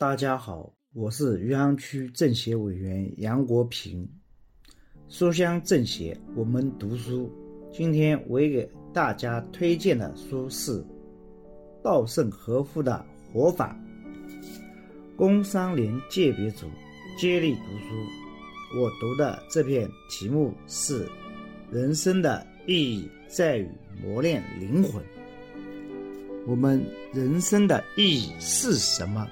大家好，我是余杭区政协委员杨国平。书香政协，我们读书。今天我给大家推荐的书是稻盛和夫的《活法》。工商联界别组接力读书，我读的这篇题目是“人生的意义在于磨练灵魂”。我们人生的意义是什么？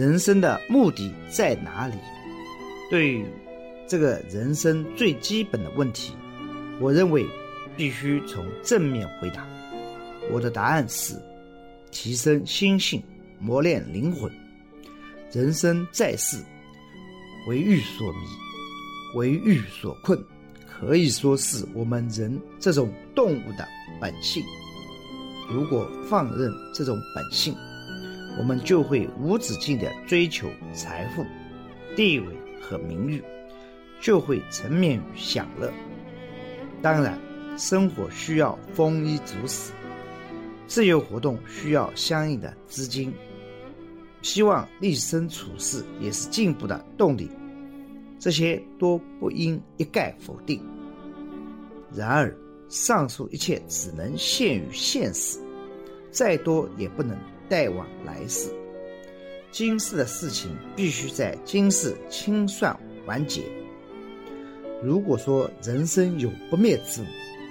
人生的目的在哪里？对于这个人生最基本的问题，我认为必须从正面回答。我的答案是：提升心性，磨练灵魂。人生在世，为欲所迷，为欲所困，可以说是我们人这种动物的本性。如果放任这种本性，我们就会无止境地追求财富、地位和名誉，就会沉湎于享乐。当然，生活需要丰衣足食，自由活动需要相应的资金。希望立身处世也是进步的动力，这些都不应一概否定。然而，上述一切只能限于现实，再多也不能。带往来世，今世的事情必须在今世清算完结。如果说人生有不灭之物，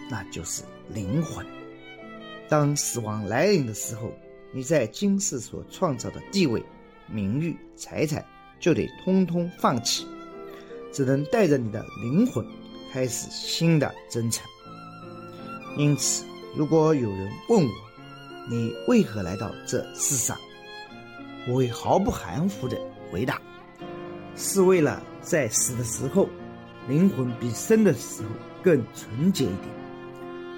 那就是灵魂。当死亡来临的时候，你在今世所创造的地位、名誉、财产就得通通放弃，只能带着你的灵魂开始新的征程。因此，如果有人问我，你为何来到这世上？我会毫不含糊地回答：是为了在死的时候，灵魂比生的时候更纯洁一点，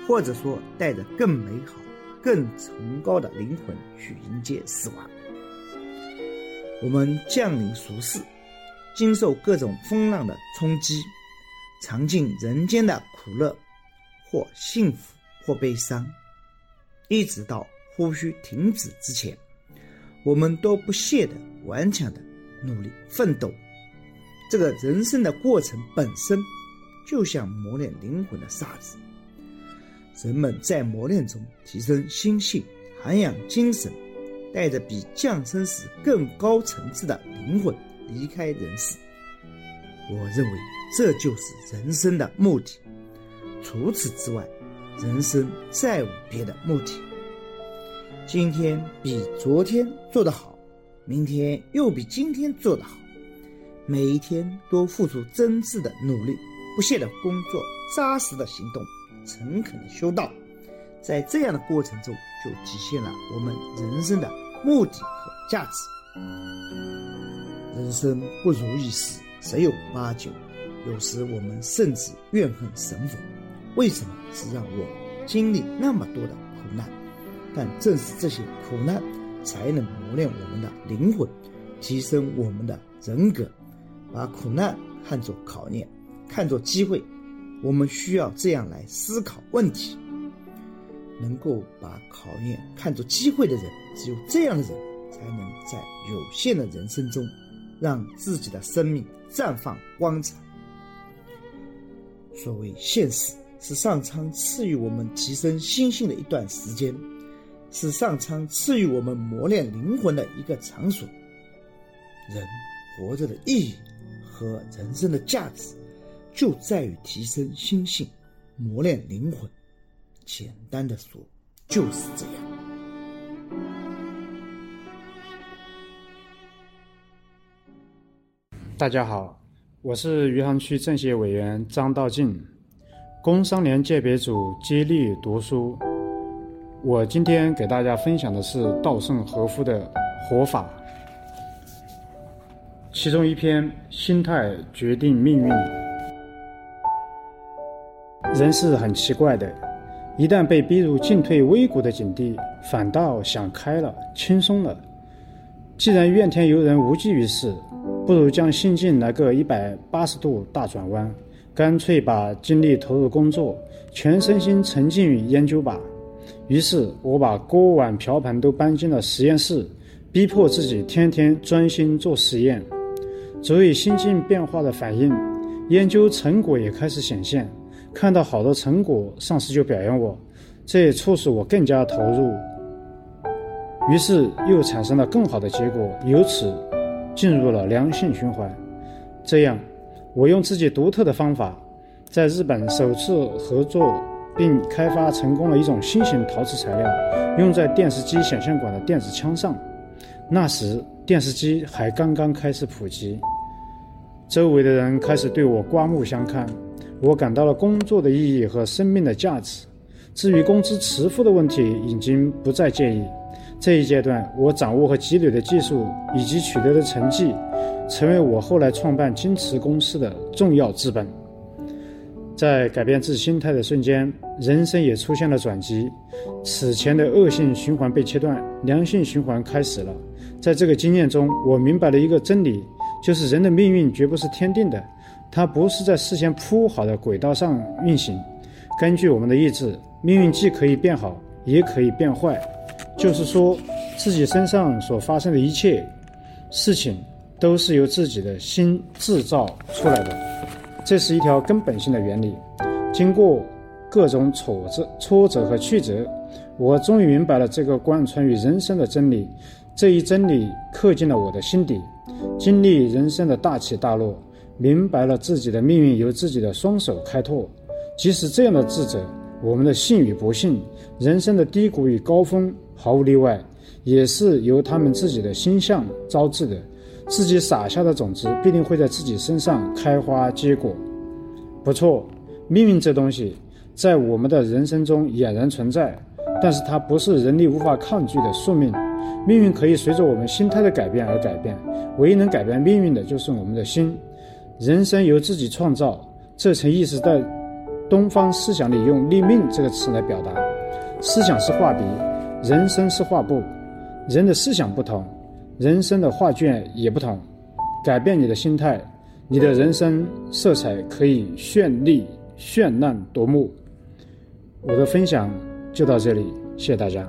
或者说带着更美好、更崇高的灵魂去迎接死亡。我们降临俗世，经受各种风浪的冲击，尝尽人间的苦乐，或幸福，或悲伤，一直到。呼吸停止之前，我们都不懈的、顽强的努力奋斗。这个人生的过程本身，就像磨练灵魂的沙子。人们在磨练中提升心性、涵养精神，带着比降生时更高层次的灵魂离开人世。我认为这就是人生的目的。除此之外，人生再无别的目的。今天比昨天做得好，明天又比今天做得好。每一天都付出真挚的努力，不懈的工作，扎实的行动，诚恳的修道。在这样的过程中，就体现了我们人生的目的和价值。人生不如意事十有八九，有时我们甚至怨恨神佛，为什么只让我经历那么多的苦难？但正是这些苦难，才能磨练我们的灵魂，提升我们的人格。把苦难看作考验，看作机会，我们需要这样来思考问题。能够把考验看作机会的人，只有这样的人，才能在有限的人生中，让自己的生命绽放光彩。所谓现实，是上苍赐予我们提升心性的一段时间。是上苍赐予我们磨练灵魂的一个场所。人活着的意义和人生的价值，就在于提升心性，磨练灵魂。简单的说，就是这样。大家好，我是余杭区政协委员张道静，工商联界别组接力读书。我今天给大家分享的是稻盛和夫的活法，其中一篇“心态决定命运”。人是很奇怪的，一旦被逼入进退维谷的境地，反倒想开了、轻松了。既然怨天尤人无济于事，不如将心境来个一百八十度大转弯，干脆把精力投入工作，全身心沉浸于研究吧。于是我把锅碗瓢盆都搬进了实验室，逼迫自己天天专心做实验。所以心境变化的反应，研究成果也开始显现。看到好的成果，上司就表扬我，这也促使我更加投入。于是又产生了更好的结果，由此进入了良性循环。这样，我用自己独特的方法，在日本首次合作并开发成功了一种新型陶瓷材料，用在电视机显像管的电子枪上。那时电视机还刚刚开始普及，周围的人开始对我刮目相看，我感到了工作的意义和生命的价值。至于工资迟付的问题，已经不再介意。这一阶段，我掌握和积累的技术以及取得的成绩，成为我后来创办金池公司的重要资本。在改变自心态的瞬间，人生也出现了转机。此前的恶性循环被切断，良性循环开始了。在这个经验中，我明白了一个真理，就是人的命运绝不是天定的，它不是在事先铺好的轨道上运行。根据我们的意志，命运既可以变好，也可以变坏。就是说，自己身上所发生的一切事情，都是由自己的心制造出来的。这是一条根本性的原理。经过各种挫折、挫折和曲折，我终于明白了这个贯穿于人生的真理。这一真理刻进了我的心底，经历人生的大起大落，明白了自己的命运由自己的双手开拓。即使这样的智者，我们的幸与不幸，人生的低谷与高峰，毫无例外，也是由他们自己的心象招致的。自己撒下的种子，必定会在自己身上开花结果。不错，命运这东西，在我们的人生中俨然存在，但是它不是人力无法抗拒的宿命。命运可以随着我们心态的改变而改变，唯一能改变命运的就是我们的心。人生由自己创造，这层意思在东方思想里用“立命”这个词来表达。思想是画笔，人生是画布。人的思想不同，人生的画卷也不同。改变你的心态，你的人生色彩可以绚丽、绚烂夺目。我的分享就到这里，谢谢大家。